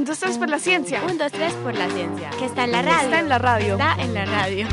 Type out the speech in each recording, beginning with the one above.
Un, dos, tres por la ciencia. Un, dos, tres por la ciencia. Que está en la radio. Está en la radio. Está en la radio.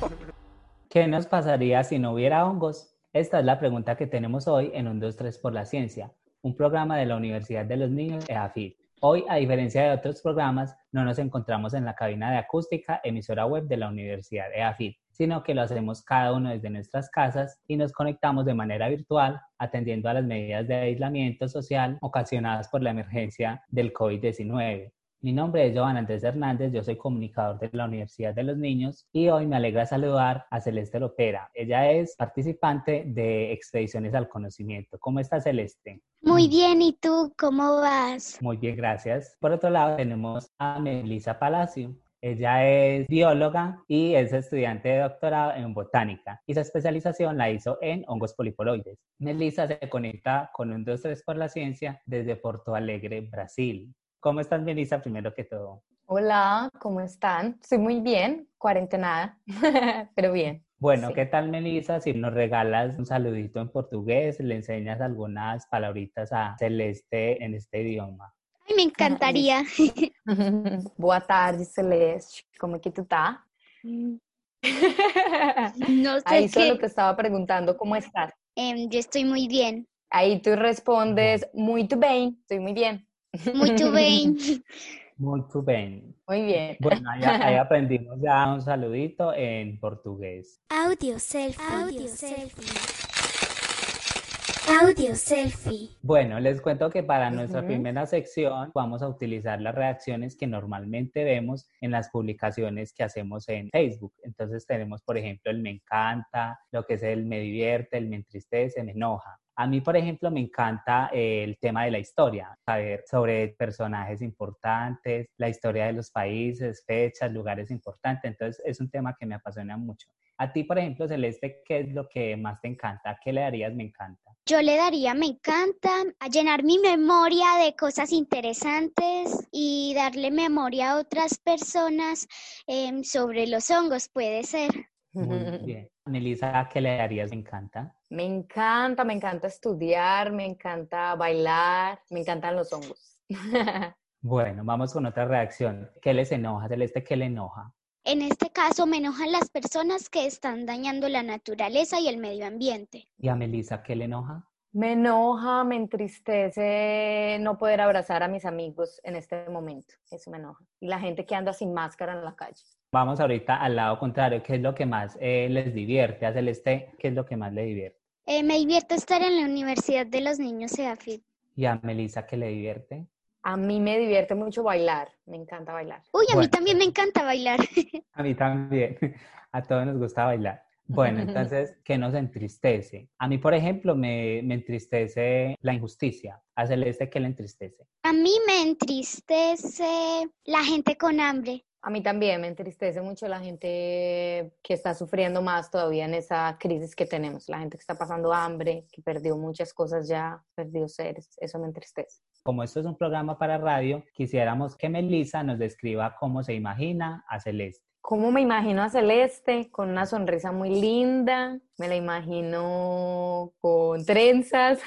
¿Qué nos pasaría si no hubiera hongos? Esta es la pregunta que tenemos hoy en Un, dos, tres por la ciencia, un programa de la Universidad de los Niños EAFID. Hoy, a diferencia de otros programas, no nos encontramos en la cabina de acústica, emisora web de la Universidad EAFID, sino que lo hacemos cada uno desde nuestras casas y nos conectamos de manera virtual, atendiendo a las medidas de aislamiento social ocasionadas por la emergencia del COVID-19. Mi nombre es Joan Andrés Hernández, yo soy comunicador de la Universidad de los Niños y hoy me alegra saludar a Celeste Lopera. Ella es participante de Expediciones al Conocimiento. ¿Cómo está Celeste? Muy bien, ¿y tú cómo vas? Muy bien, gracias. Por otro lado tenemos a Melissa Palacio. Ella es bióloga y es estudiante de doctorado en botánica y su especialización la hizo en hongos polipoloides. Melissa se conecta con un 2-3 por la ciencia desde Porto Alegre, Brasil. ¿Cómo estás, Melissa, primero que todo? Hola, ¿cómo están? Estoy muy bien, cuarentenada, pero bien. Bueno, Sí. ¿qué tal, Melissa? Si nos regalas un saludito en portugués, le enseñas algunas palabritas a Celeste en este idioma. Me encantaría. Boa tarde, Celeste. Como que tú estás? No sé Ahí solo te estaba preguntando cómo estás. Em, yo estoy muy bien. Ahí tú respondes, muito bem, estoy muy bien. Muy bien. Muy bien. Muy bien. Bueno, ahí, ahí aprendimos ya un saludito en portugués. Audio selfie. Audio selfie. Audio selfie. Bueno, les cuento que para nuestra primera sección vamos a utilizar las reacciones que normalmente vemos en las publicaciones que hacemos en Facebook. Entonces tenemos, por ejemplo, el me encanta, lo que es el me divierte, el me entristece, me enoja. A mí, por ejemplo, me encanta eh, el tema de la historia, saber sobre personajes importantes, la historia de los países, fechas, lugares importantes. Entonces es un tema que me apasiona mucho. A ti, por ejemplo, Celeste, ¿qué es lo que más te encanta? ¿Qué le darías me encanta? Yo le daría me encanta a llenar mi memoria de cosas interesantes y darle memoria a otras personas em, sobre los hongos, puede ser. Muy bien. Melissa, ¿qué le darías me encanta? Me encanta, me encanta estudiar, me encanta bailar, me encantan los hongos. Bueno, vamos con otra reacción. ¿Qué les enoja? Celeste, ¿qué le enoja? En este caso, me enojan las personas que están dañando la naturaleza y el medio ambiente. ¿Y a Melissa, qué le enoja? Me enoja, me entristece no poder abrazar a mis amigos en este momento. Eso me enoja. Y la gente que anda sin máscara en la calle. Vamos ahorita al lado contrario. ¿Qué es lo que más eh, les divierte? A Celeste, ¿qué es lo que más le divierte? Eh, me divierte estar en la Universidad de los Niños EAFID. ¿Y a Melissa, qué le divierte? A mí me divierte mucho bailar. Me encanta bailar. Uy, a mí también me encanta bailar. A mí también. A todos nos gusta bailar. Bueno, entonces, ¿qué nos entristece? A mí, por ejemplo, me, me entristece la injusticia. A Celeste, ¿qué le entristece? A mí me entristece la gente con hambre. A mí también me entristece mucho la gente que está sufriendo más todavía en esa crisis que tenemos. La gente que está pasando hambre, que perdió muchas cosas ya, perdió seres. Eso me entristece. Como esto es un programa para radio, quisiéramos que Melissa nos describa cómo se imagina a Celeste. ¿Cómo me imagino a Celeste? Con una sonrisa muy linda. Me la imagino con trenzas.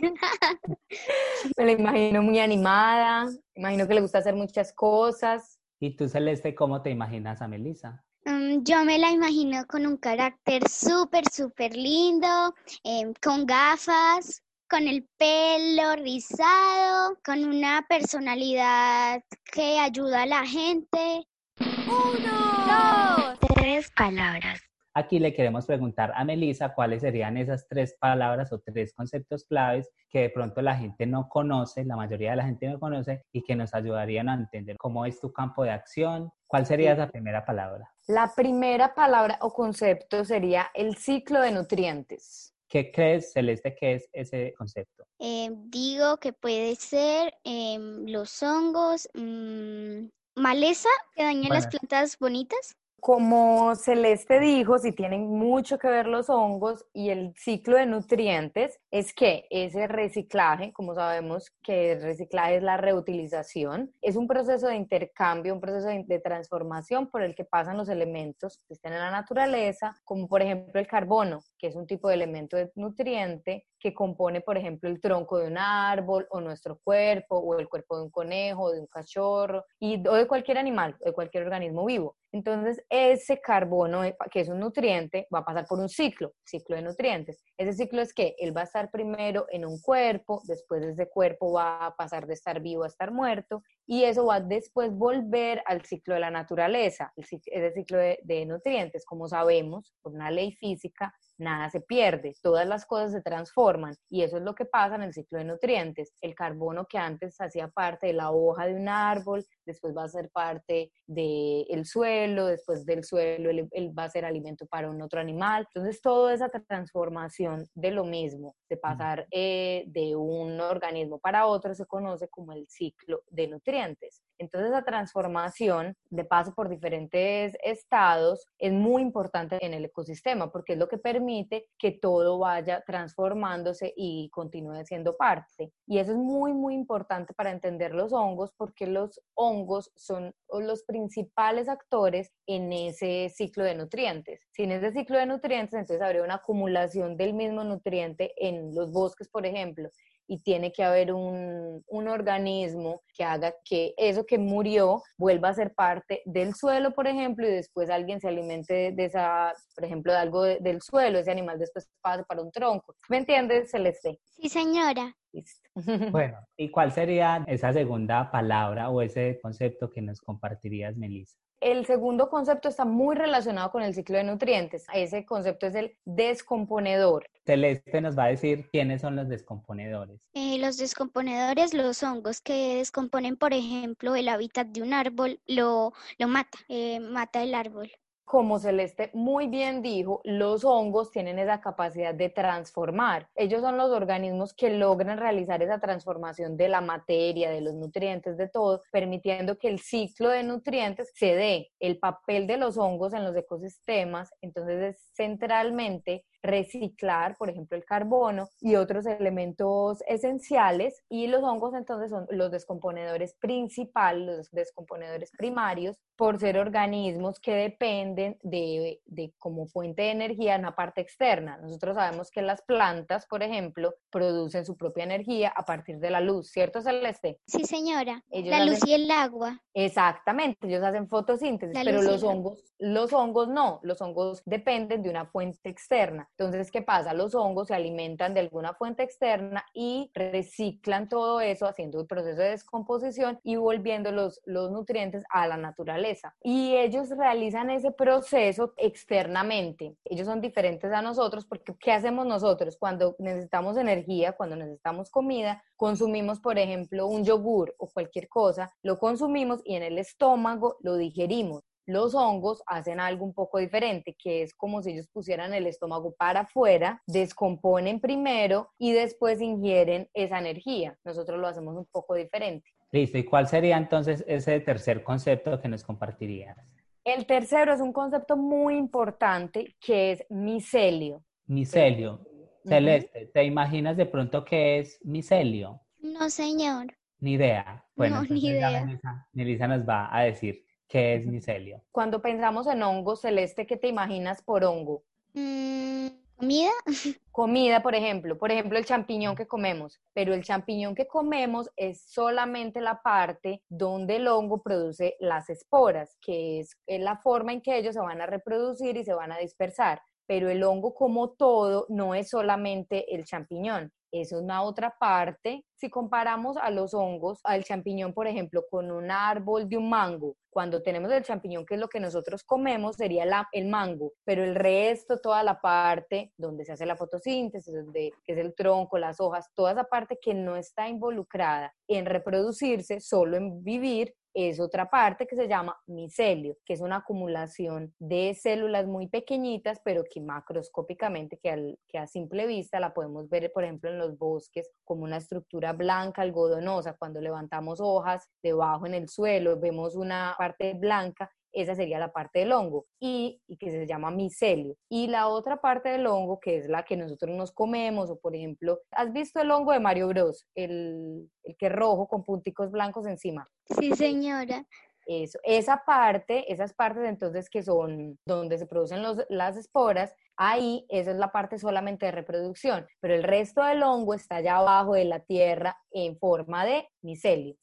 me la imagino muy animada. Me imagino que le gusta hacer muchas cosas. ¿Y tú, Celeste, cómo te imaginas a Melissa? Mm, yo me la imagino con un carácter súper, súper lindo, em, con gafas, con el pelo rizado, con una personalidad que ayuda a la gente. Uno, dos, Tres palabras. Aquí le queremos preguntar a Melissa cuáles serían esas tres palabras o tres conceptos claves que de pronto la gente no conoce, la mayoría de la gente no conoce y que nos ayudarían a entender cómo es tu campo de acción. ¿Cuál sería esa primera palabra? La primera palabra o concepto sería el ciclo de nutrientes. ¿Qué crees, Celeste, que es ese concepto? Em, digo que puede ser em, los hongos, mm, maleza que dañan las plantas bonitas. Como Celeste dijo, si tienen mucho que ver los hongos y el ciclo de nutrientes, es que ese reciclaje, como sabemos que el reciclaje es la reutilización, es un proceso de intercambio, un proceso de, transformación por el que pasan los elementos que están en la naturaleza, como por ejemplo el carbono, que es un tipo de elemento de nutriente que compone, por ejemplo, el tronco de un árbol o nuestro cuerpo o el cuerpo de un conejo, de un cachorro y, o de cualquier animal, de cualquier organismo vivo. Entonces, ese carbono, eh, que es un nutriente, va a pasar por un ciclo, ciclo de nutrientes. Ese ciclo es que él va a estar primero en un cuerpo, después de ese cuerpo va a pasar de estar vivo a estar muerto, y eso va después volver al ciclo de la naturaleza, ese ciclo de, de nutrientes. Como sabemos, por una ley física, nada se pierde, todas las cosas se transforman y eso es lo que pasa en el ciclo de nutrientes. El carbono que antes hacía parte de la hoja de un árbol, después va a ser parte del suelo, después del suelo él, va a ser alimento para un otro animal. Entonces, toda esa transformación de lo mismo, de pasar eh, de un organismo para otro, se conoce como el ciclo de nutrientes. Entonces, esa transformación de paso por diferentes estados es muy importante en el ecosistema porque es lo que permite que todo vaya transformándose y continúe siendo parte. Y eso es muy, muy importante para entender los hongos porque los hongos son los principales actores en ese ciclo de nutrientes. Sin ese ciclo de nutrientes, entonces habría una acumulación del mismo nutriente en los bosques, por ejemplo, y tiene que haber un, un, organismo que haga que eso que murió vuelva a ser parte del suelo, por ejemplo, y después alguien se alimente de esa, por ejemplo, de algo del suelo, ese animal después pasa para un tronco. ¿Me entiendes, Celeste? Sí, señora. Bueno, ¿y cuál sería esa segunda palabra o ese concepto que nos compartirías, Melissa? El segundo concepto está muy relacionado con el ciclo de nutrientes. Ese concepto es el descomponedor. Celeste nos va a decir quiénes son los descomponedores. Eh, los descomponedores, los hongos que descomponen, por ejemplo, el hábitat de un árbol, lo, lo mata, eh, mata el árbol como Celeste muy bien dijo, los hongos tienen esa capacidad de transformar. Ellos son los organismos que logran realizar esa transformación de la materia, de los nutrientes, de todo, permitiendo que el ciclo de nutrientes se dé. El papel de los hongos en los ecosistemas, entonces es centralmente reciclar, por ejemplo, el carbono y otros elementos esenciales. Y los hongos entonces son los descomponedores principales, los descomponedores primarios, por ser organismos que dependen de, de como fuente de energía en una parte externa. Nosotros sabemos que las plantas, por ejemplo, producen su propia energía a partir de la luz, ¿cierto, Celeste? Sí, señora. la luz y el agua. Exactamente, ellos hacen fotosíntesis, pero los hongos, los hongos no, los hongos dependen de una fuente externa. Entonces, ¿qué pasa? Los hongos se alimentan de alguna fuente externa y reciclan todo eso haciendo el proceso de descomposición y volviendo los, los nutrientes a la naturaleza. Y ellos realizan ese proceso externamente. Ellos son diferentes a nosotros porque ¿qué hacemos nosotros? Cuando necesitamos energía, cuando necesitamos comida, consumimos, por ejemplo, un yogur o cualquier cosa, lo consumimos y en el estómago lo digerimos los hongos hacen algo un poco diferente, que es como si ellos pusieran el estómago para afuera, descomponen primero y después ingieren esa energía. Nosotros lo hacemos un poco diferente. Listo, ¿y cuál sería entonces ese tercer concepto que nos compartirías? El tercero es un concepto muy importante que es micelio. Micelio. Celeste, ¿te imaginas de pronto qué es micelio? No, señor. Ni idea. Bueno, no, ni idea. Melissa nos va a decir. ¿Qué es micelio? Cuando pensamos en hongo celeste, ¿qué te imaginas por hongo? Mm, ¿Comida? Comida, por ejemplo. Por ejemplo, el champiñón que comemos. Pero el champiñón que comemos es solamente la parte donde el hongo produce las esporas, que es la forma en que ellos se van a reproducir y se van a dispersar. Pero el hongo como todo no es solamente el champiñón. Es una otra parte. Si comparamos a los hongos, al champiñón, por ejemplo, con un árbol de un mango, cuando tenemos el champiñón, que es lo que nosotros comemos, sería el mango, pero el resto, toda la parte donde se hace la fotosíntesis, donde, que es el tronco, las hojas, toda esa parte que no está involucrada en reproducirse, solo en vivir, es otra parte que se llama micelio, que es una acumulación de células muy pequeñitas, pero que macroscópicamente, que, que a simple vista la podemos ver, por ejemplo, en los bosques como una estructura blanca, algodonosa. Cuando levantamos hojas debajo en el suelo, vemos una parte blanca esa sería la parte del hongo y, que se llama micelio. Y la otra parte del hongo, que es la que nosotros nos comemos, o por ejemplo, ¿has visto el hongo de Mario Bros? El, el que es rojo con punticos blancos encima. Sí, señora. Eso, esa parte, esas partes entonces que son donde se producen los, las esporas, ahí esa es la parte solamente de reproducción, pero el resto del hongo está allá abajo de la tierra en forma de micelio.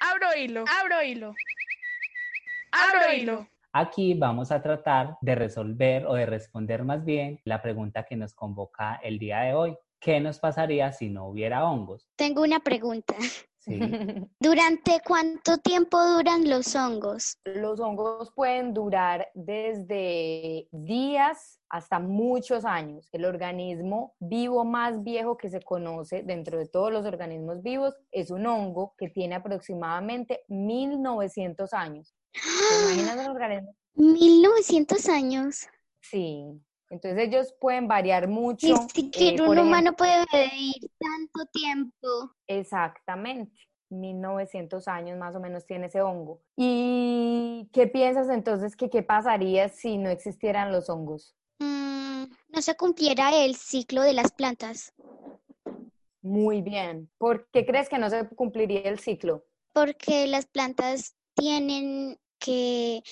Abro hilo, abro hilo, abro hilo. Aquí vamos a tratar de resolver o de responder más bien la pregunta que nos convoca el día de hoy. ¿Qué nos pasaría si no hubiera hongos? Tengo una pregunta. ¿Durante cuánto tiempo duran los hongos? Los hongos pueden durar desde días hasta muchos años. El organismo vivo más viejo que se conoce dentro de todos los organismos vivos es un hongo que tiene aproximadamente 1900 años. ¿Te imaginas el organismo? 1900 años. Sí, entonces ellos pueden variar mucho. Ni siquiera eh, un humano puede vivir tanto tiempo. Exactamente. 1900 años más o menos tiene ese hongo. ¿Y qué piensas entonces que qué pasaría si no existieran los hongos? Mm, no se cumpliera el ciclo de las plantas. Muy bien. ¿Por qué crees que no se cumpliría el ciclo? Porque las plantas tienen que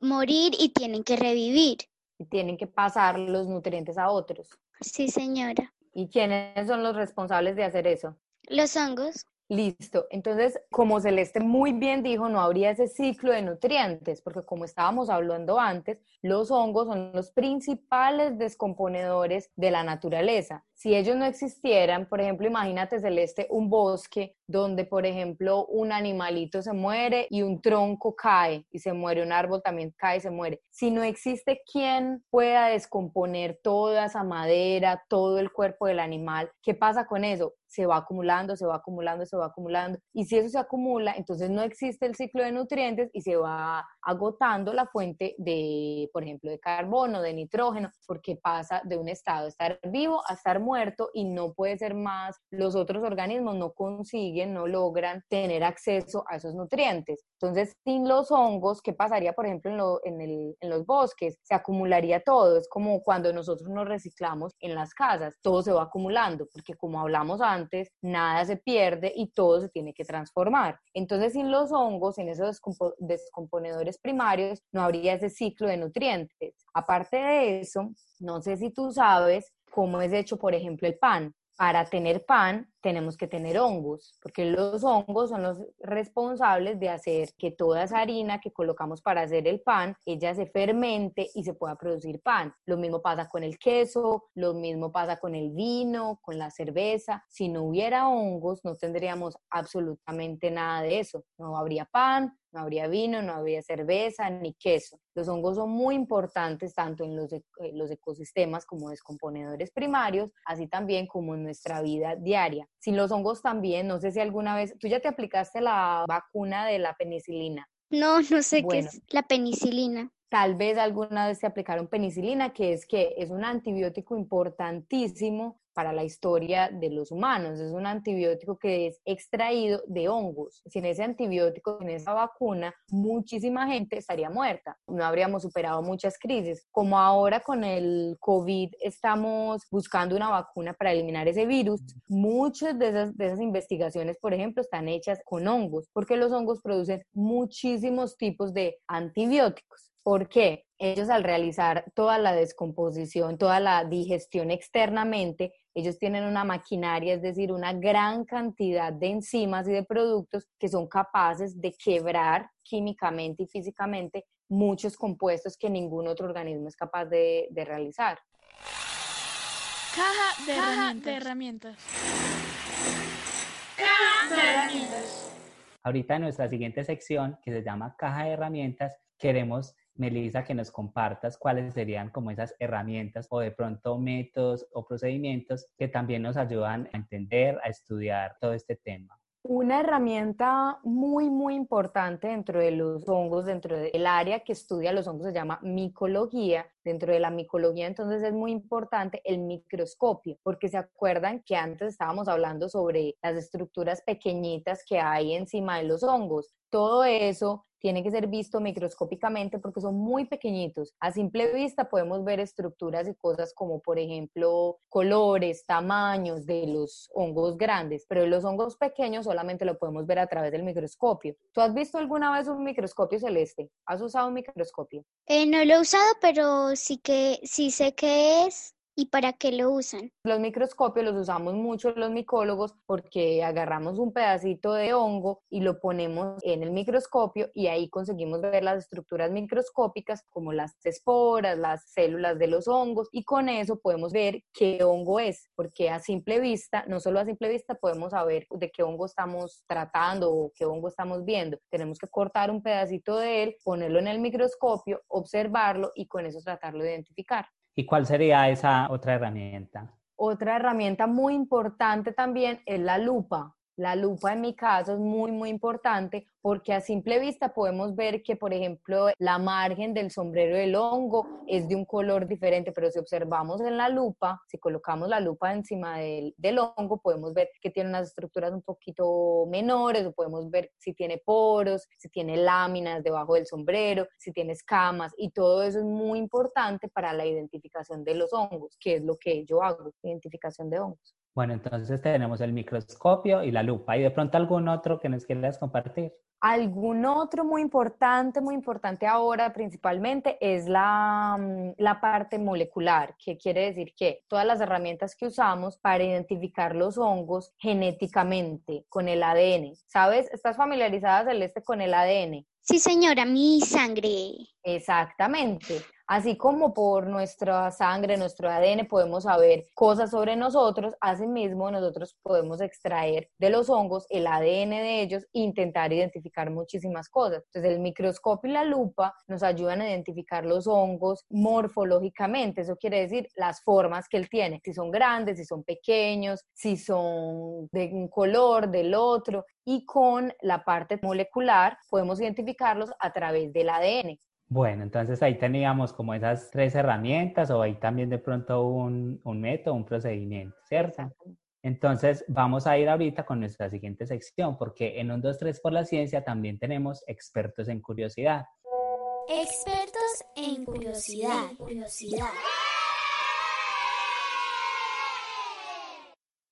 morir y tienen que revivir tienen que pasar los nutrientes a otros. Sí, señora. ¿Y quiénes son los responsables de hacer eso? Los hongos. Listo. Entonces, como Celeste muy bien dijo, no habría ese ciclo de nutrientes, porque como estábamos hablando antes, los hongos son los principales descomponedores de la naturaleza. Si ellos no existieran, por ejemplo, imagínate Celeste, un bosque donde, por ejemplo, un animalito se muere y un tronco cae y se muere, un árbol también cae y se muere. Si no existe quien pueda descomponer toda esa madera, todo el cuerpo del animal, ¿qué pasa con eso? se va acumulando, se va acumulando, se va acumulando. Y si eso se acumula, entonces no existe el ciclo de nutrientes y se va agotando la fuente de, por ejemplo, de carbono, de nitrógeno, porque pasa de un estado de estar vivo a estar muerto y no puede ser más. Los otros organismos no consiguen, no logran tener acceso a esos nutrientes. Entonces, sin los hongos, ¿qué pasaría, por ejemplo, en, en, en los bosques? Se acumularía todo. Es como cuando nosotros nos reciclamos en las casas, todo se va acumulando, porque como hablamos antes, nada se pierde y todo se tiene que transformar. Entonces, sin los hongos, sin esos descomponedores primarios, no habría ese ciclo de nutrientes. Aparte de eso, no sé si tú sabes cómo es hecho, por ejemplo, el pan para tener pan tenemos que tener hongos, porque los hongos son los responsables de hacer que toda esa harina que colocamos para hacer el pan, ella se fermente y se pueda producir pan. Lo mismo pasa con el queso, lo mismo pasa con el vino, con la cerveza. Si no hubiera hongos, no tendríamos absolutamente nada de eso. No habría pan, no habría vino, no habría cerveza ni queso. Los hongos son muy importantes tanto en los, los ecosistemas como descomponedores primarios, así también como en nuestra vida diaria. Sin los hongos también, no sé si alguna vez, tú ya te aplicaste la vacuna de la penicilina. No, no sé qué es la penicilina. Tal vez alguna vez te aplicaron penicilina, que es que es un antibiótico importantísimo para la historia de los humanos. Es un antibiótico que es extraído de hongos. Sin ese antibiótico, sin esa vacuna, muchísima gente estaría muerta. No habríamos superado muchas crisis. Como ahora con el COVID estamos buscando una vacuna para eliminar ese virus, muchas de esas, de esas investigaciones, por ejemplo, están hechas con hongos, porque los hongos producen muchísimos tipos de antibióticos. ¿Por qué? Ellos al realizar toda la descomposición, toda la digestión externamente, ellos tienen una maquinaria, es decir, una gran cantidad de enzimas y de productos que son capaces de quebrar químicamente y físicamente muchos compuestos que ningún otro organismo es capaz de, realizar. Caja de herramientas. Caja de herramientas. Ahorita en nuestra siguiente sección, que se llama Caja de Herramientas, queremos Melissa, que nos compartas cuáles serían como esas herramientas o de pronto métodos o procedimientos que también nos ayudan a entender, a estudiar todo este tema. Una herramienta muy, muy importante dentro de los hongos, dentro del área que estudia los hongos, se llama micología. Dentro de la micología, entonces, es muy importante el microscopio, porque se acuerdan que antes estábamos hablando sobre las estructuras pequeñitas que hay encima de los hongos. Todo eso tiene que ser visto microscópicamente porque son muy pequeñitos. A simple vista podemos ver estructuras y cosas como, por ejemplo, colores, tamaños de los hongos grandes, pero los hongos pequeños solamente lo podemos ver a través del microscopio. ¿Tú has visto alguna vez un microscopio celeste? ¿Has usado un microscopio? Eh, no lo he usado, pero sí que sí sé qué es ¿Y para qué lo usan? Los microscopios los usamos mucho los micólogos porque agarramos un pedacito de hongo y lo ponemos en el microscopio y ahí conseguimos ver las estructuras microscópicas como las esporas, las células de los hongos y con eso podemos ver qué hongo es, porque a simple vista, no solo a simple vista podemos saber de qué hongo estamos tratando o qué hongo estamos viendo. Tenemos que cortar un pedacito de él, ponerlo en el microscopio, observarlo y con eso tratarlo de identificar. ¿Y cuál sería esa otra herramienta? Otra herramienta muy importante también es la lupa. La lupa en mi caso es muy, muy importante porque a simple vista podemos ver que, por ejemplo, la margen del sombrero del hongo es de un color diferente, pero si observamos en la lupa, si colocamos la lupa encima del, del hongo, podemos ver que tiene unas estructuras un poquito menores, o podemos ver si tiene poros, si tiene láminas debajo del sombrero, si tiene escamas, y todo eso es muy importante para la identificación de los hongos, que es lo que yo hago, identificación de hongos. Bueno, entonces tenemos el microscopio y la lupa. ¿Y de pronto algún otro que nos quieras compartir? Algún otro muy importante, muy importante ahora principalmente es la, mm, la, parte molecular, que quiere decir que todas las herramientas que usamos para identificar los hongos genéticamente con el ADN. ¿Sabes? ¿Estás familiarizada, Celeste, con el ADN? Sí, señora, mi sangre. Exactamente. Así como por nuestra sangre, nuestro ADN podemos saber cosas sobre nosotros, asimismo nosotros podemos extraer de los hongos el ADN de ellos e intentar identificar muchísimas cosas. Entonces el microscopio y la lupa nos ayudan a identificar los hongos morfológicamente, eso quiere decir las formas que él tiene, si son grandes, si son pequeños, si son de un color, del otro, y con la parte molecular podemos identificarlos a través del ADN. Bueno, entonces ahí teníamos como esas tres herramientas o ahí también de pronto un, un método, un procedimiento, ¿cierto? Entonces vamos a ir ahorita con nuestra siguiente sección porque en un 2, 3 por la ciencia también tenemos expertos en curiosidad. Expertos en curiosidad. curiosidad.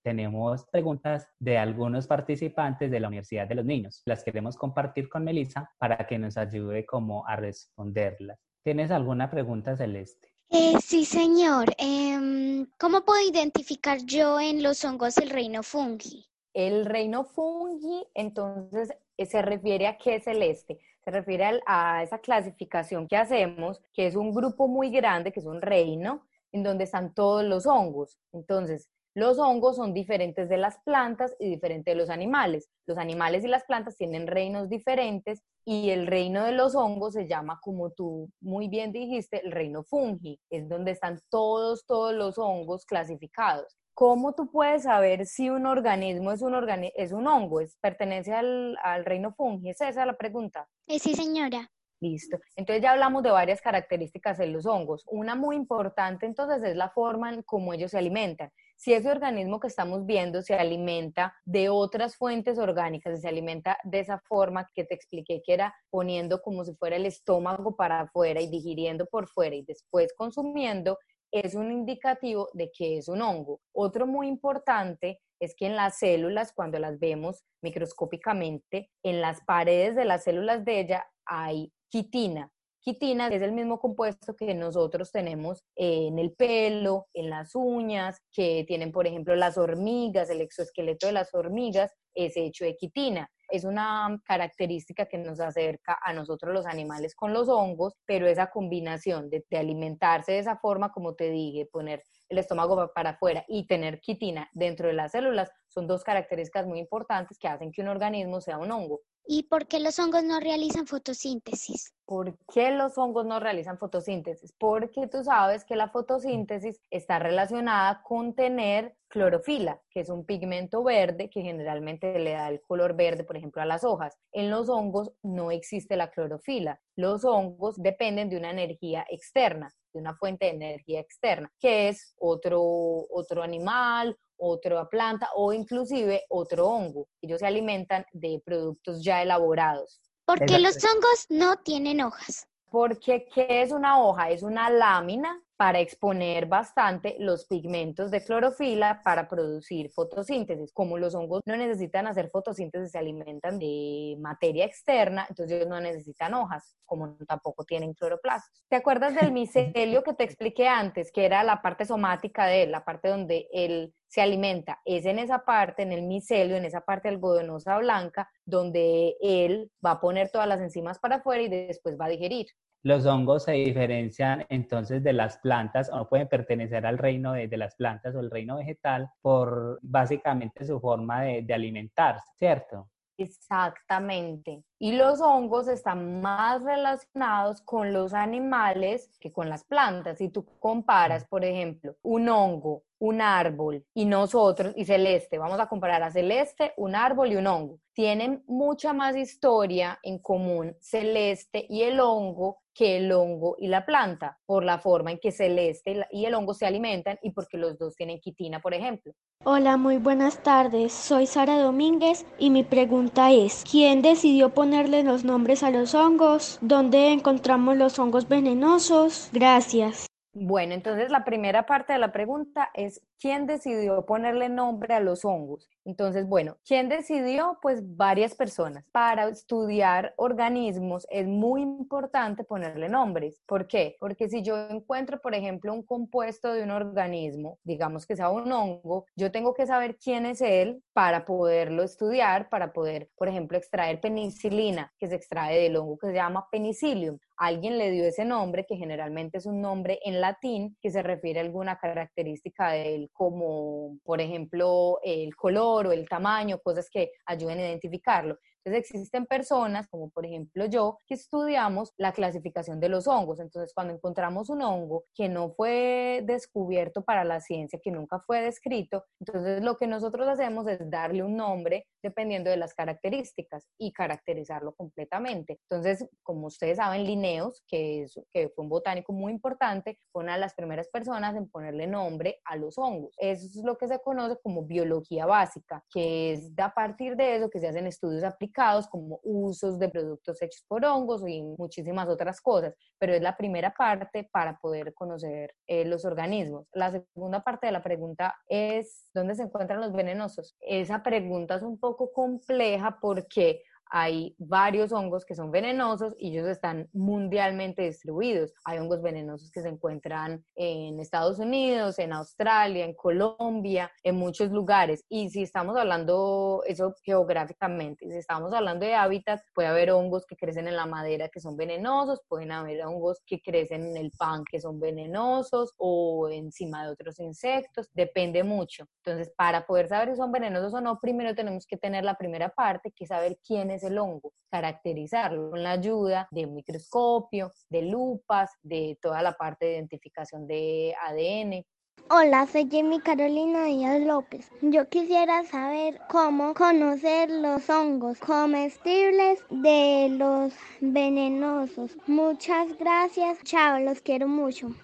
Tenemos preguntas de algunos participantes de la Universidad de los Niños. Las queremos compartir con Melissa para que nos ayude como a responderlas. ¿Tienes alguna pregunta, Celeste? Eh, sí, señor. Em, ¿Cómo puedo identificar yo en los hongos el reino fungi? El reino fungi, entonces, eh, se refiere a qué celeste. Se refiere a esa clasificación que hacemos, que es un grupo muy grande, que es un reino, en donde están todos los hongos. Entonces, los hongos son diferentes de las plantas y diferentes de los animales. Los animales y las plantas tienen reinos diferentes y el reino de los hongos se llama, como tú muy bien dijiste, el reino fungi. Es donde están todos, todos los hongos clasificados. ¿Cómo tú puedes saber si un organismo es un, es un hongo, es, pertenece al, al reino fungi? ¿Es esa la pregunta? Eh, sí, señora. Listo. Entonces ya hablamos de varias características de los hongos. Una muy importante entonces es la forma en cómo ellos se alimentan si ese organismo que estamos viendo se alimenta de otras fuentes orgánicas, se alimenta de esa forma que te expliqué que era poniendo como si fuera el estómago para afuera y digiriendo por fuera y después consumiendo, es un indicativo de que es un hongo. Otro muy importante es que en las células, cuando las vemos microscópicamente, en las paredes de las células de ella hay quitina. Quitina es el mismo compuesto que nosotros tenemos en el pelo, en las uñas, que tienen, por ejemplo, las hormigas, el exoesqueleto de las hormigas es hecho de quitina. Es una característica que nos acerca a nosotros los animales con los hongos, pero esa combinación de, alimentarse de esa forma, como te dije, poner el estómago para afuera y tener quitina dentro de las células son dos características muy importantes que hacen que un organismo sea un hongo. ¿Y por qué los hongos no realizan fotosíntesis? ¿Por qué los hongos no realizan fotosíntesis? Porque tú sabes que la fotosíntesis está relacionada con tener clorofila, que es un pigmento verde que generalmente le da el color verde, por ejemplo, a las hojas. En los hongos no existe la clorofila. Los hongos dependen de una energía externa, de una fuente de energía externa, que es otro, otro animal otra planta o inclusive otro hongo. Ellos se alimentan de productos ya elaborados. Porque Esa- los hongos no tienen hojas. Porque, ¿qué es una hoja? Es una lámina para exponer bastante los pigmentos de clorofila para producir fotosíntesis. Como los hongos no necesitan hacer fotosíntesis, se alimentan de materia externa, entonces ellos no necesitan hojas, como tampoco tienen cloroplastos. ¿Te acuerdas del micelio que te expliqué antes, que era la parte somática de él, la parte donde él se alimenta? Es en esa parte, en el micelio, en esa parte algodonosa blanca, donde él va a poner todas las enzimas para afuera y después va a digerir. Los hongos se diferencian entonces de las plantas o pueden pertenecer al reino de, de las plantas o el reino vegetal por básicamente su forma de, de alimentarse, ¿cierto? Exactamente. Y los hongos están más relacionados con los animales que con las plantas. Si tú comparas, por ejemplo, un hongo, un árbol y nosotros, y Celeste, vamos a comparar a Celeste, un árbol y un hongo. Tienen mucha más historia en común Celeste y el hongo que el hongo y la planta, por la forma en que Celeste y el hongo se alimentan y porque los dos tienen quitina, por ejemplo. Hola, muy buenas tardes. Soy Sara Domínguez y mi pregunta es, ¿quién decidió ponerle los nombres a los hongos? ¿Dónde encontramos los hongos venenosos? Gracias. Bueno, entonces la primera parte de la pregunta es, ¿quién decidió ponerle nombre a los hongos? Entonces, bueno, ¿quién decidió? Pues varias personas. Para estudiar organismos es muy importante ponerle nombres. ¿Por qué? Porque si yo encuentro, por ejemplo, un compuesto de un organismo, digamos que sea un hongo, yo tengo que saber quién es él para poderlo estudiar, para poder, por ejemplo, extraer penicilina, que se extrae del hongo que se llama penicillium. Alguien le dio ese nombre, que generalmente es un nombre en latín, que se refiere a alguna característica de él, como, por ejemplo, el color o el tamaño, cosas que ayuden a identificarlo. Entonces existen personas, como por ejemplo yo, que estudiamos la clasificación de los hongos. Entonces cuando encontramos un hongo que no fue descubierto para la ciencia, que nunca fue descrito, entonces lo que nosotros hacemos es darle un nombre dependiendo de las características y caracterizarlo completamente. Entonces, como ustedes saben, Linnaeus, que, es, que fue un botánico muy importante, fue una de las primeras personas en ponerle nombre a los hongos. Eso es lo que se conoce como biología básica, que es a partir de eso que se hacen estudios aplicados como usos de productos hechos por hongos y muchísimas otras cosas, pero es la primera parte para poder conocer eh, los organismos. La segunda parte de la pregunta es, ¿dónde se encuentran los venenosos? Esa pregunta es un poco compleja porque hay varios hongos que son venenosos y ellos están mundialmente distribuidos. Hay hongos venenosos que se encuentran en Estados Unidos, en Australia, en Colombia, en muchos lugares. Y si estamos hablando eso geográficamente, si estamos hablando de hábitats, puede haber hongos que crecen en la madera que son venenosos, pueden haber hongos que crecen en el pan que son venenosos o encima de otros insectos, depende mucho. Entonces, para poder saber si son venenosos o no, primero tenemos que tener la primera parte, que saber quién el hongo, caracterizarlo con la ayuda de un microscopio, de lupas, de toda la parte de identificación de ADN. Hola, soy Jamie Carolina Díaz López. Yo quisiera saber cómo conocer los hongos comestibles de los venenosos. Muchas gracias. Chao, los quiero mucho.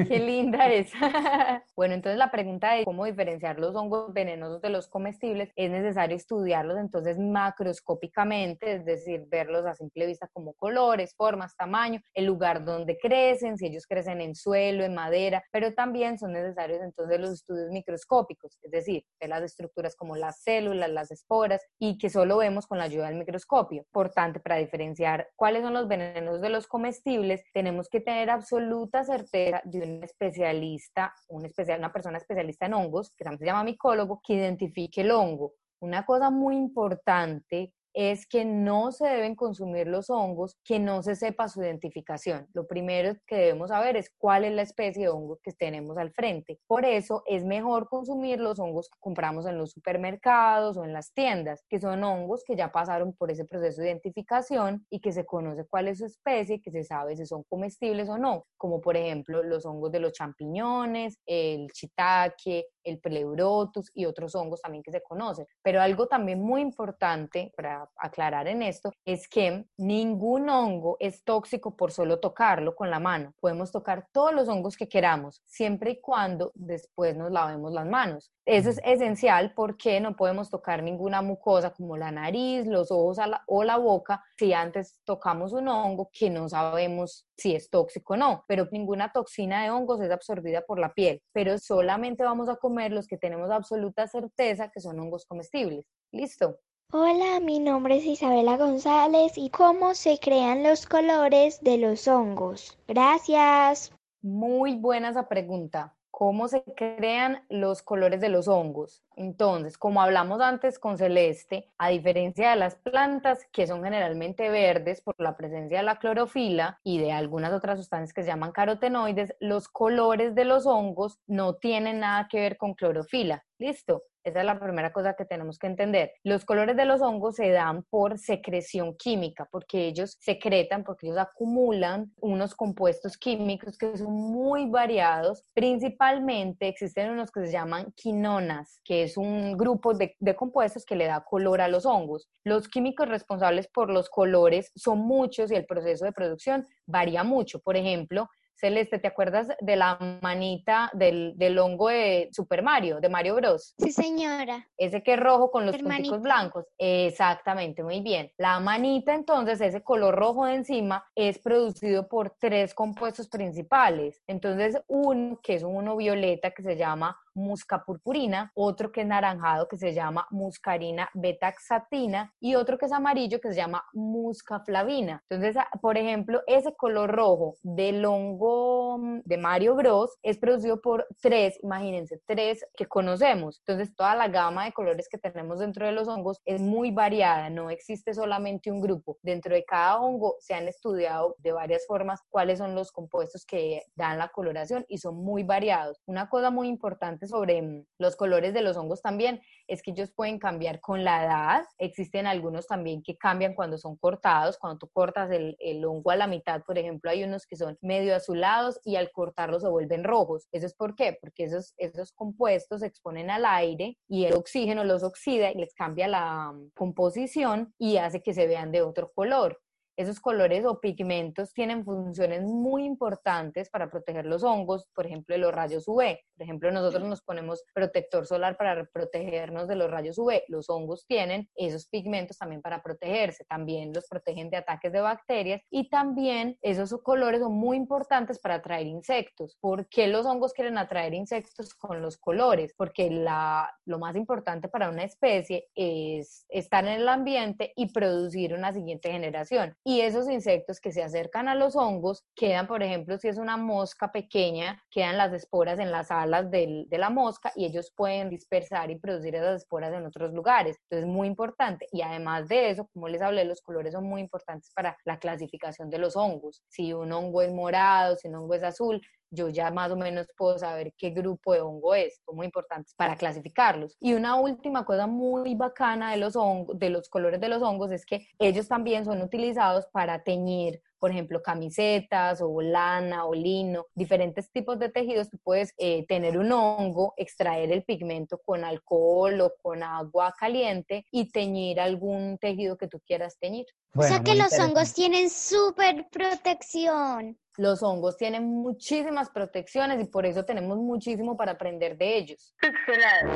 Qué linda es. bueno, entonces la pregunta de cómo diferenciar los hongos venenosos de los comestibles es necesario estudiarlos entonces macroscópicamente, es decir, verlos a simple vista como colores, formas, tamaño, el lugar donde crecen, si ellos crecen en suelo, en madera, pero también son necesarios entonces los estudios microscópicos, es decir, ver las estructuras como las células, las esporas y que solo vemos con la ayuda del microscopio. Importante para diferenciar cuáles son los venenosos de los comestibles, tenemos que tener absoluta certeza de un especialista, un especial, una persona especialista en hongos, que también se llama micólogo, que identifique el hongo. Una cosa muy importante es que no se deben consumir los hongos que no se sepa su identificación. Lo primero que debemos saber es cuál es la especie de hongo que tenemos al frente. Por eso es mejor consumir los hongos que compramos en los supermercados o en las tiendas, que son hongos que ya pasaron por ese proceso de identificación y que se conoce cuál es su especie, que se sabe si son comestibles o no, como por ejemplo los hongos de los champiñones, el shiitake, el pleurotus y otros hongos también que se conocen. Pero algo también muy importante para aclarar en esto es que ningún hongo es tóxico por solo tocarlo con la mano. Podemos tocar todos los hongos que queramos, siempre y cuando después nos lavemos las manos. Eso es esencial porque no podemos tocar ninguna mucosa como la nariz, los ojos o la boca si antes tocamos un hongo que no sabemos si es tóxico o no. Pero ninguna toxina de hongos es absorbida por la piel. Pero solamente vamos a comer los que tenemos absoluta certeza que son hongos comestibles. ¿Listo? Hola, mi nombre es Isabela González y cómo se crean los colores de los hongos. Gracias. Muy buena esa pregunta cómo se crean los colores de los hongos. Entonces, como hablamos antes con Celeste, a diferencia de las plantas que son generalmente verdes por la presencia de la clorofila y de algunas otras sustancias que se llaman carotenoides, los colores de los hongos no tienen nada que ver con clorofila. ¿Listo? Esa es la primera cosa que tenemos que entender. Los colores de los hongos se dan por secreción química, porque ellos secretan, porque ellos acumulan unos compuestos químicos que son muy variados. Principalmente existen unos que se llaman quinonas, que es un grupo de, de compuestos que le da color a los hongos. Los químicos responsables por los colores son muchos y el proceso de producción varía mucho. Por ejemplo, Celeste, ¿te acuerdas de la manita del, del, hongo de Super Mario, de Mario Bros? Sí, señora. Ese que es rojo con los punticos blancos. Exactamente, muy bien. La manita, entonces, ese color rojo de encima, es producido por tres compuestos principales. Entonces, uno, que es uno violeta, que se llama musca purpurina, otro que es naranjado que se llama muscarina betaxatina y otro que es amarillo que se llama musca flavina. Entonces, ah, por ejemplo, ese color rojo del hongo mm, de Mario Bros es producido por tres, imagínense, tres que conocemos. Entonces, toda la gama de colores que tenemos dentro de los hongos es muy variada, no existe solamente un grupo. Dentro de cada hongo se han estudiado de varias formas cuáles son los compuestos que dan la coloración y son muy variados. Una cosa muy importante sobre mm, los colores de los hongos también es que ellos pueden cambiar con la edad. Existen algunos también que cambian cuando son cortados. Cuando tú cortas el, el hongo a la mitad, por ejemplo, hay unos que son medio azulados y al cortarlos se vuelven rojos. ¿Eso es por qué? Porque esos, esos compuestos se exponen al aire y el oxígeno los oxida y les cambia la mm, composición y hace que se vean de otro color. Esos colores o pigmentos tienen funciones muy importantes para proteger los hongos, por ejemplo, de los rayos UV. Por ejemplo, nosotros nos ponemos protector solar para protegernos de los rayos UV. Los hongos tienen esos pigmentos también para protegerse. También los protegen de ataques de bacterias y también esos colores son muy importantes para atraer insectos. ¿Por qué los hongos quieren atraer insectos con los colores? Porque la, lo más importante para una especie es estar en el ambiente y producir una siguiente generación y esos insectos que se acercan a los hongos quedan, por ejemplo, si es una mosca pequeña, quedan las esporas en las alas de la mosca y ellos pueden dispersar y producir esas esporas en otros lugares. Entonces, muy importante. Y además de eso, como les hablé, los colores son muy importantes para la clasificación de los hongos. Si un hongo es morado, si un hongo es azul, yo ya más o menos puedo saber qué grupo de hongo es, son muy importantes para clasificarlos. Y una última cosa muy bacana de los hongos, de los colores de los hongos es que ellos también son utilizados para teñir por ejemplo, camisetas o lana o lino, diferentes tipos de tejidos, tú puedes eh, tener un hongo, extraer el pigmento con alcohol o con agua caliente y teñir algún tejido que tú quieras teñir. o sea que los hongos tienen súper protección. Los hongos tienen muchísimas protecciones y por eso tenemos muchísimo para aprender de ellos. Pixelado.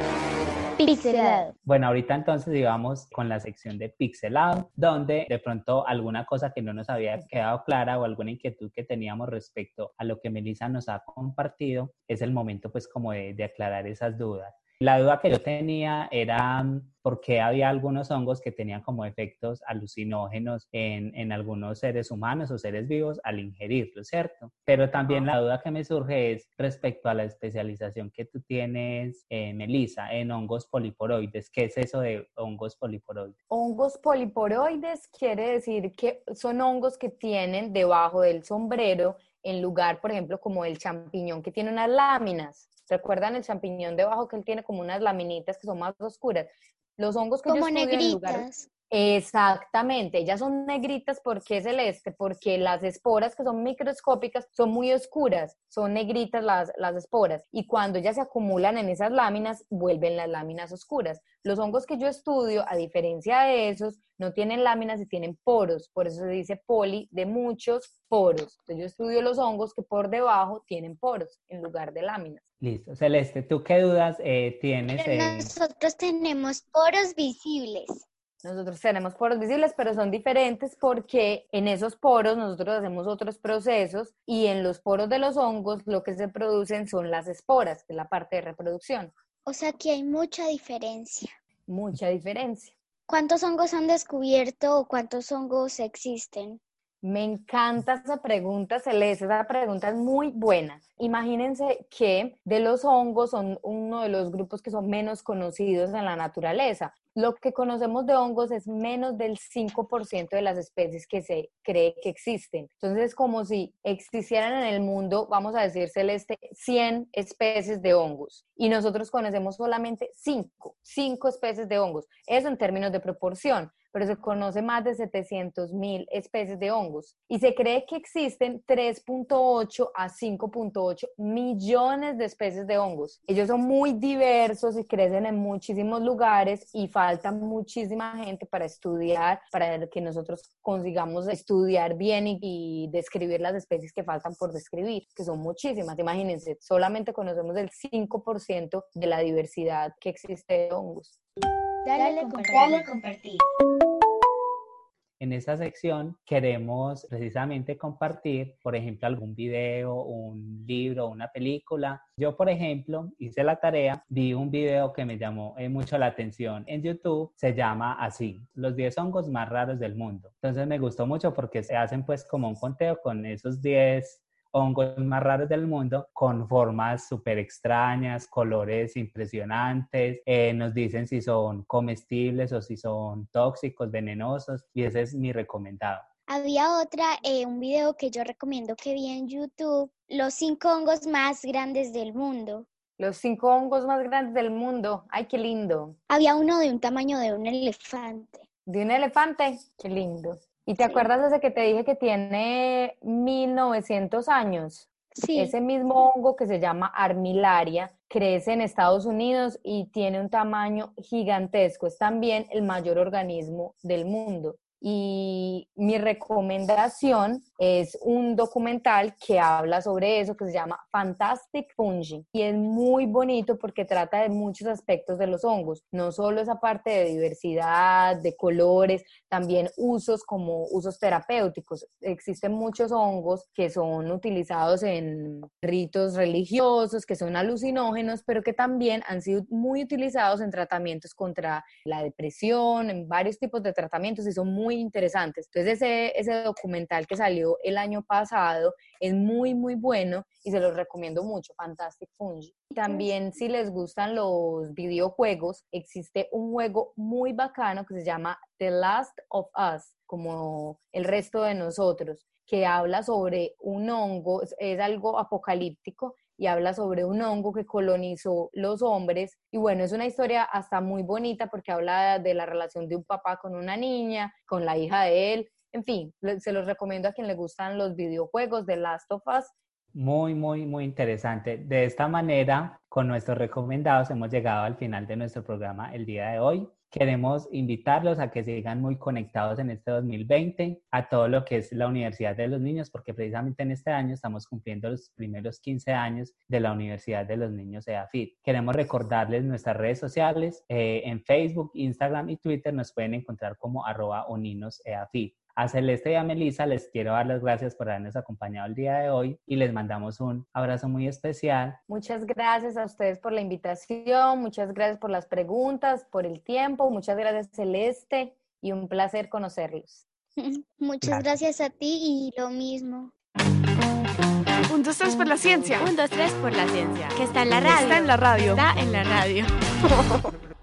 Pixelado. Bueno, ahorita entonces íbamos con la sección de pixelado, donde de pronto alguna cosa que no nos había quedado clara o alguna inquietud que teníamos respecto a lo que Melissa nos ha compartido, es el momento pues como de, de aclarar esas dudas. La duda que yo tenía era mm, por qué había algunos hongos que tenían como efectos alucinógenos en, en, algunos seres humanos o seres vivos al ingerirlo, ¿cierto? Pero también la duda que me surge es respecto a la especialización que tú tienes, eh, Melissa, en hongos poliporoides. ¿Qué es eso de hongos poliporoides? Hongos poliporoides quiere decir que son hongos que tienen debajo del sombrero en lugar, por ejemplo, como el champiñón que tiene unas láminas. ¿Recuerdan el champiñón debajo que él tiene como unas laminitas que son más oscuras? Los hongos que como yo estudio en lugar... Exactamente, ellas son negritas porque celeste, porque las esporas que son microscópicas son muy oscuras, son negritas las, las esporas y cuando ellas se acumulan en esas láminas vuelven las láminas oscuras. Los hongos que yo estudio, a diferencia de esos, no tienen láminas y tienen poros, por eso se dice poli de muchos poros. Entonces yo estudio los hongos que por debajo tienen poros en lugar de láminas. Listo. Celeste, ¿tú qué dudas eh, tienes? Pero eh? nosotros tenemos poros visibles. Nosotros tenemos poros visibles, pero son diferentes porque en esos poros nosotros hacemos otros procesos y en los poros de los hongos lo que se producen son las esporas, que es la parte de reproducción. O sea que hay mucha diferencia. Mucha diferencia. ¿Cuántos hongos han descubierto o cuántos hongos existen? Me encanta esa pregunta, Celeste. Esa pregunta es muy buena. Imagínense que de los hongos son uno de los grupos que son menos conocidos en la naturaleza. Lo que conocemos de hongos es menos del 5% de las especies que se cree que existen. Entonces es como si existieran en el mundo, vamos a decir, Celeste, 100 especies de hongos y nosotros conocemos solamente 5, 5 especies de hongos. Eso en términos de proporción pero se conoce más de 700 mil especies de hongos y se cree que existen 3.8 a 5.8 millones de especies de hongos. Ellos son muy diversos y crecen en muchísimos lugares y falta muchísima gente para estudiar, para que nosotros consigamos estudiar bien y, y describir las especies que faltan por describir, que son muchísimas. Imagínense, solamente conocemos el 5% de la diversidad que existe de hongos. Dale, compartir. Dale compartir. En esta sección queremos precisamente compartir, por ejemplo, algún video, un libro, una película. Yo, por ejemplo, hice la tarea, vi un video que me llamó eh, mucho la atención en YouTube, se llama así, los 10 hongos más raros del mundo. Entonces me gustó mucho porque se hacen pues como un conteo con esos 10 hongos más raros del mundo con formas súper extrañas, colores impresionantes, eh, nos dicen si son comestibles o si son tóxicos, venenosos y ese es mi recomendado. Había otra, eh, un video que yo recomiendo que vi en YouTube, los cinco hongos más grandes del mundo. Los cinco hongos más grandes del mundo. Ay, qué lindo. Había uno de un tamaño de un elefante. ¿De un elefante? Qué lindo. ¿Y te Sí. acuerdas de ese que te dije que tiene 1900 años? Sí. Ese mismo hongo que se llama armilaria crece en Estados Unidos y tiene un tamaño gigantesco. Es también el mayor organismo del mundo. Y mi recomendación es un documental que habla sobre eso, que se llama Fantastic Fungi. Y es muy bonito porque trata de muchos aspectos de los hongos, no solo esa parte de diversidad, de colores, también usos como usos terapéuticos. Existen muchos hongos que son utilizados en ritos religiosos, que son alucinógenos, pero que también han sido muy utilizados en tratamientos contra la depresión, en varios tipos de tratamientos y son muy interesantes. Entonces ese, ese documental que salió el año pasado es muy, muy bueno y se los recomiendo mucho, Fantastic Fungi. También si les gustan los videojuegos, existe un juego muy bacano que se llama The Last of Us, como el resto de nosotros, que habla sobre un hongo, es, es algo apocalíptico y habla sobre un hongo que colonizó los hombres. Y bueno, es una historia hasta muy bonita porque habla de la relación de un papá con una niña, con la hija de él. En fin, se los recomiendo a quien le gustan los videojuegos de Last of Us. Muy, muy, muy interesante. De esta manera, con nuestros recomendados, hemos llegado al final de nuestro programa el día de hoy. Queremos invitarlos a que sigan muy conectados en este 2020 a todo lo que es la Universidad de los Niños, porque precisamente en este año estamos cumpliendo los primeros 15 años de la Universidad de los Niños EAFIT. Queremos recordarles nuestras redes sociales. eh, en Facebook, Instagram y Twitter nos pueden encontrar como arroba uninoseafit. A Celeste y a Melissa les quiero dar las gracias por habernos acompañado el día de hoy y les mandamos un abrazo muy especial. Muchas gracias a ustedes por la invitación, muchas gracias por las preguntas, por el tiempo, muchas gracias Celeste y un placer conocerlos. Muchas gracias a ti y lo mismo. Un, dos, tres por la ciencia. Un, dos, tres por la ciencia. Que está en la radio. Está en la radio. Está en la radio.